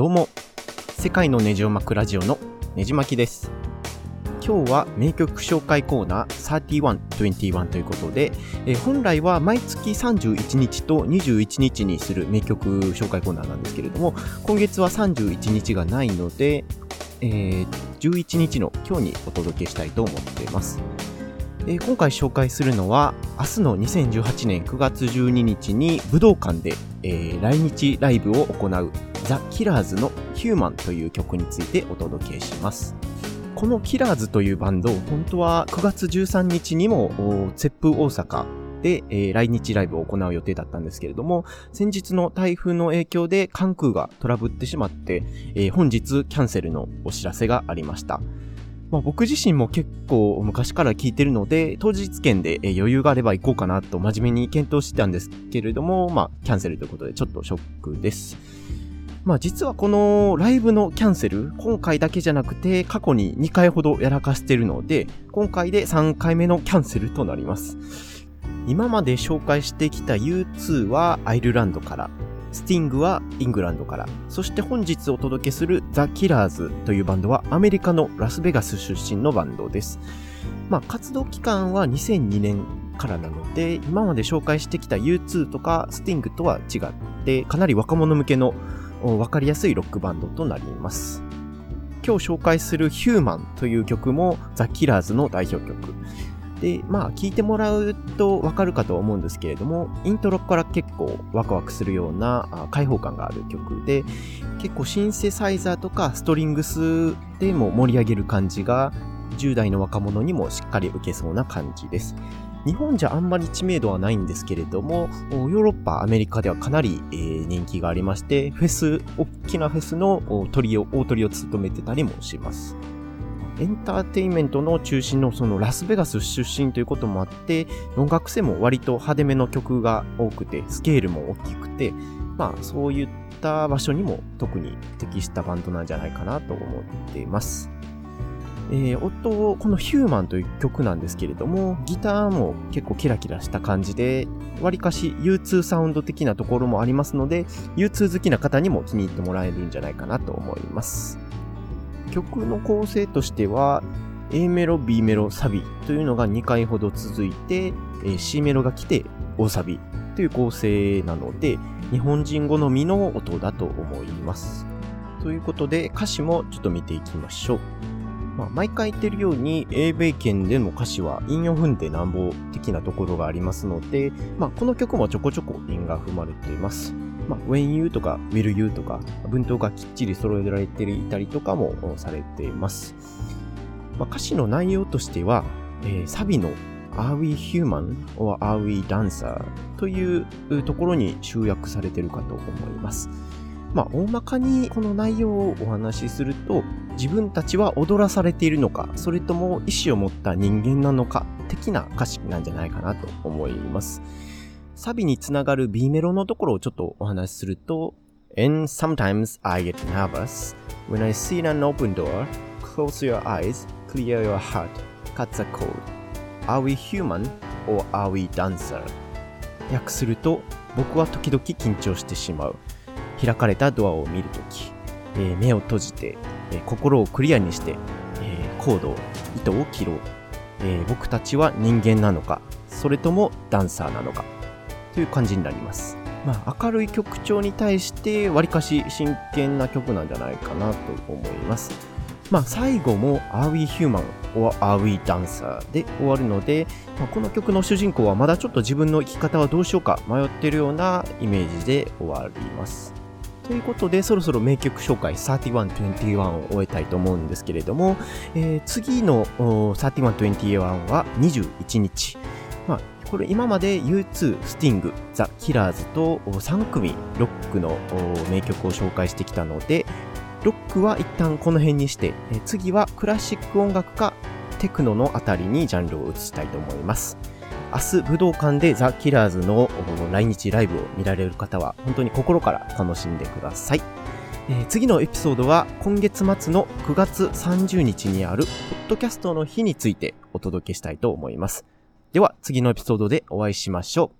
どうも、世界のネジを巻くラジオのネジ巻きです。今日は名曲紹介コーナー3121ということで、えー本来は毎月31日と21日にする名曲紹介コーナーなんですけれども、今月は31日がないので、えー11日の今日にお届けしたいと思っています。え今回紹介するのは明日の2018年9月12日に武道館で、えー来日ライブを行うザ・キラーズのヒューマンという曲についてお届けします。このキラーズというバンド、本当は9月13日にもゼップ大阪で、えー来日ライブを行う予定だったんですけれども、先日の台風の影響で関空がトラブってしまって、えー本日キャンセルのお知らせがありました。まあ、僕自身も結構昔から聞いてるので、当日券で余裕があれば行こうかなと真面目に検討してたんですけれども、まあ、キャンセルということでちょっとショックです。まあ実はこのライブのキャンセル、今回だけじゃなくて過去に2回ほどやらかしてるので、今回で3回目のキャンセルとなります。今まで紹介してきた U2 はアイルランドから、スティングはイングランドから、そして本日お届けするザ・キラーズというバンドはアメリカのラスベガス出身のバンドです。まあ活動期間は2002年からなので、今まで紹介してきた U2 とかスティングとは違って、かなり若者向けのわかりやすいロックバンドとなります。今日紹介するヒューマンという曲もザ・キラーズの代表曲。で、まあ聞いてもらうとわかるかと思うんですけれども、イントロから結構ワクワクするような開放感がある曲で、結構シンセサイザーとかストリングスでも盛り上げる感じが10代の若者にもしっかり受けそうな感じです。日本じゃあんまり知名度はないんですけれども、ヨーロッパ、アメリカではかなり、え人気がありまして、フェス、大きなフェスのおトリを、大トリを務めてたりもします。エンターテインメントの中心のそのラスベガス出身ということもあって、音楽性も割と派手めの曲が多くて、スケールも大きくて、まあそういった場所にも特に適したバンドなんじゃないかなと思っています。えー音、このヒューマンという曲なんですけれども、ギターも結構キラキラした感じで、わりかし U2 サウンド的なところもありますので、U2 好きな方にも気に入ってもらえるんじゃないかなと思います。曲の構成としては、A メロ、B メロ、サビというのが2回ほど続いて、え C メロが来て大サビという構成なので、日本人好みの音だと思います。ということで、歌詞もちょっと見ていきましょう。まあ、毎回言ってるように、英米圏での歌詞は韻を踏んでなんぼ的なところがありますので、まあ、この曲もちょこちょこ韻が踏まれています。まあ、When You とか Will You とか文頭がきっちり揃えられていたりとかもされています。まあ、歌詞の内容としては、えーサビの Are we human or are we dancer? というところに集約されているかと思います。まあ、大まかにこの内容をお話しすると、自分たちは踊らされているのか、それとも意志を持った人間なのか、的な歌詞なんじゃないかなと思います。サビにつながる B メロのところをちょっとお話しすると、And sometimes I get nervous when I see an open door, close your eyes, clear your heart, cut the cold Are we human or are we dancer? 訳すると、僕は時々緊張してしまう。開かれたドアを見るとき、えー目を閉じて、えー心をクリアにして、えーコード、糸を切ろう、えー僕たちは人間なのか、それともダンサーなのか、という感じになります。まあ、明るい曲調に対して、わりかし真剣な曲なんじゃないかなと思います。まあ、最後も Are we human or are we dancer で終わるので、まあ、この曲の主人公はまだちょっと自分の生き方はどうしようか迷っているようなイメージで終わります。ということで、そろそろ名曲紹介3121を終えたいと思うんですけれども、えー次の3121は21日。まあ、これ今まで U2、スティング、ザ・キラーズと3組ロックの名曲を紹介してきたので、ロックは一旦この辺にして、次はクラシック音楽かテクノのあたりにジャンルを移したいと思います。明日武道館でザ・キラーズの来日ライブを見られる方は本当に心から楽しんでください。次のエピソードは今月末の9月30日にあるポッドキャストの日についてお届けしたいと思います。では次のエピソードでお会いしましょう。